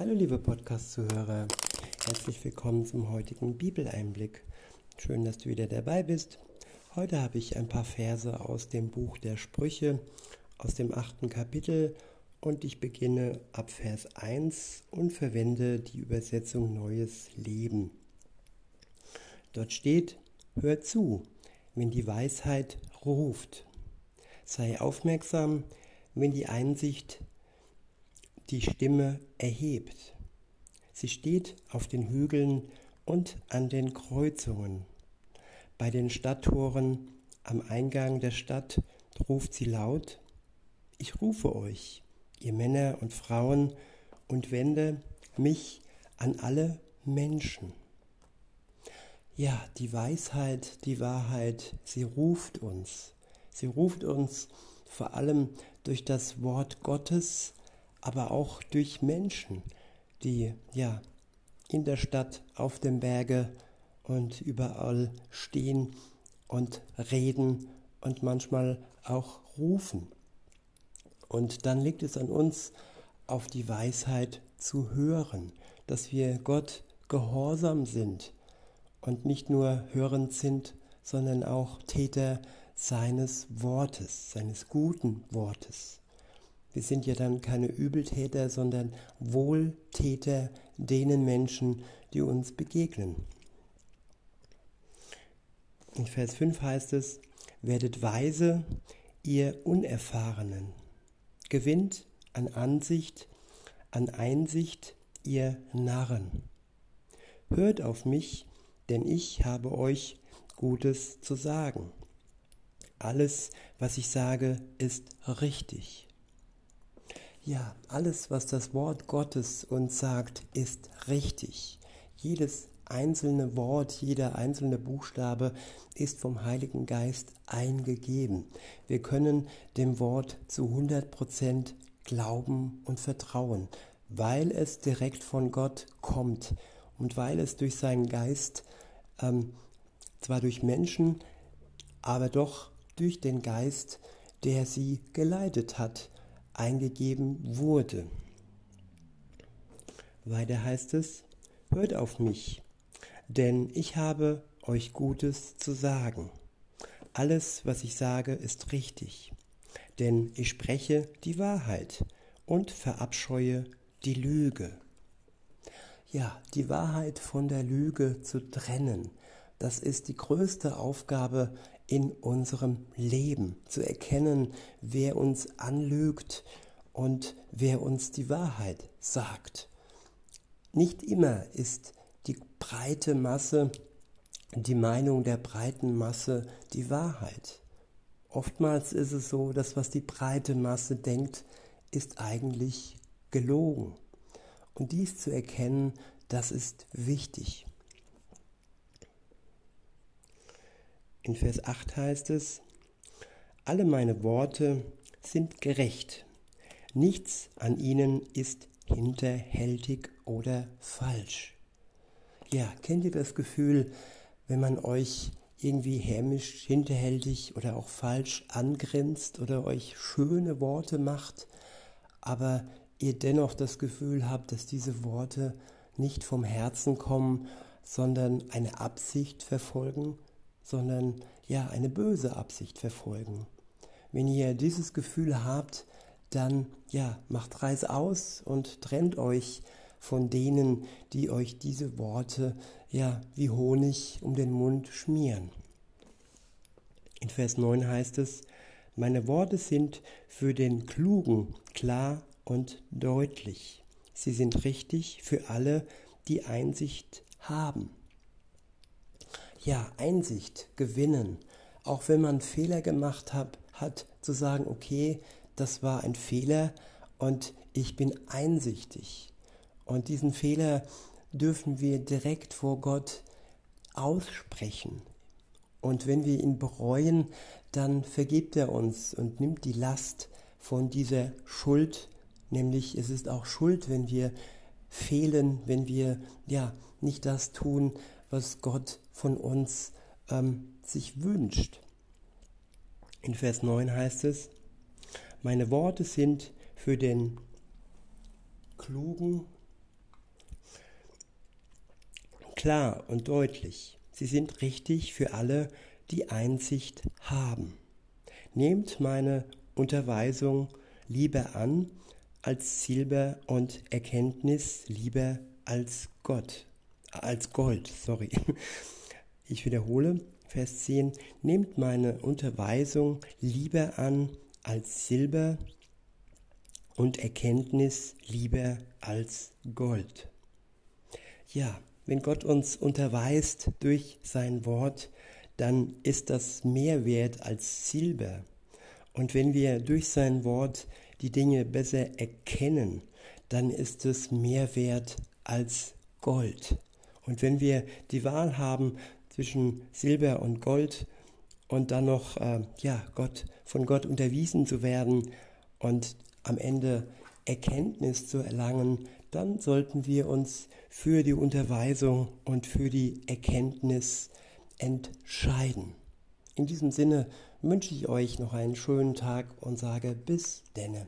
Hallo liebe Podcast-Zuhörer, herzlich willkommen zum heutigen Bibeleinblick. Schön, dass du wieder dabei bist. Heute habe ich ein paar Verse aus dem Buch der Sprüche, aus dem achten Kapitel und ich beginne ab Vers 1 und verwende die Übersetzung Neues Leben. Dort steht, hör zu, wenn die Weisheit ruft. Sei aufmerksam, wenn die Einsicht die Stimme erhebt. Sie steht auf den Hügeln und an den Kreuzungen. Bei den Stadttoren am Eingang der Stadt ruft sie laut, ich rufe euch, ihr Männer und Frauen, und wende mich an alle Menschen. Ja, die Weisheit, die Wahrheit, sie ruft uns. Sie ruft uns vor allem durch das Wort Gottes, aber auch durch Menschen, die ja in der Stadt, auf dem Berge und überall stehen und reden und manchmal auch rufen. Und dann liegt es an uns, auf die Weisheit zu hören, dass wir Gott gehorsam sind und nicht nur hörend sind, sondern auch Täter seines Wortes, seines guten Wortes. Wir sind ja dann keine Übeltäter, sondern Wohltäter denen Menschen, die uns begegnen. In Vers 5 heißt es, werdet weise, ihr Unerfahrenen, gewinnt an Ansicht, an Einsicht, ihr Narren. Hört auf mich, denn ich habe euch Gutes zu sagen. Alles, was ich sage, ist richtig. Ja, alles, was das Wort Gottes uns sagt, ist richtig. Jedes einzelne Wort, jeder einzelne Buchstabe ist vom Heiligen Geist eingegeben. Wir können dem Wort zu 100% glauben und vertrauen, weil es direkt von Gott kommt und weil es durch seinen Geist, ähm, zwar durch Menschen, aber doch durch den Geist, der sie geleitet hat, eingegeben wurde. Weiter heißt es, hört auf mich, denn ich habe euch Gutes zu sagen. Alles, was ich sage, ist richtig, denn ich spreche die Wahrheit und verabscheue die Lüge. Ja, die Wahrheit von der Lüge zu trennen, das ist die größte Aufgabe in unserem Leben, zu erkennen, wer uns anlügt und wer uns die Wahrheit sagt. Nicht immer ist die breite Masse, die Meinung der breiten Masse die Wahrheit. Oftmals ist es so, dass was die breite Masse denkt, ist eigentlich gelogen. Und dies zu erkennen, das ist wichtig. In Vers 8 heißt es, alle meine Worte sind gerecht, nichts an ihnen ist hinterhältig oder falsch. Ja, kennt ihr das Gefühl, wenn man euch irgendwie hämisch, hinterhältig oder auch falsch angrinst oder euch schöne Worte macht, aber ihr dennoch das Gefühl habt, dass diese Worte nicht vom Herzen kommen, sondern eine Absicht verfolgen sondern ja eine böse Absicht verfolgen. Wenn ihr dieses Gefühl habt, dann ja, macht Reis aus und trennt euch von denen, die euch diese Worte ja wie Honig um den Mund schmieren. In Vers 9 heißt es, meine Worte sind für den Klugen klar und deutlich. Sie sind richtig für alle, die Einsicht haben ja, Einsicht gewinnen, auch wenn man Fehler gemacht hat, hat zu sagen, okay, das war ein Fehler und ich bin einsichtig. Und diesen Fehler dürfen wir direkt vor Gott aussprechen. Und wenn wir ihn bereuen, dann vergibt er uns und nimmt die Last von dieser Schuld, nämlich es ist auch Schuld, wenn wir fehlen, wenn wir ja nicht das tun, was Gott von uns ähm, sich wünscht. In Vers 9 heißt es, meine Worte sind für den Klugen klar und deutlich. Sie sind richtig für alle, die Einsicht haben. Nehmt meine Unterweisung lieber an als Silber und Erkenntnis lieber als Gott, als Gold, sorry. Ich wiederhole, Vers 10, nehmt meine Unterweisung lieber an als Silber und Erkenntnis lieber als Gold. Ja, wenn Gott uns unterweist durch sein Wort, dann ist das mehr wert als Silber. Und wenn wir durch sein Wort die Dinge besser erkennen, dann ist es mehr wert als Gold. Und wenn wir die Wahl haben zwischen Silber und Gold und dann noch äh, ja, Gott, von Gott unterwiesen zu werden und am Ende Erkenntnis zu erlangen, dann sollten wir uns für die Unterweisung und für die Erkenntnis entscheiden. In diesem Sinne wünsche ich euch noch einen schönen Tag und sage bis denne.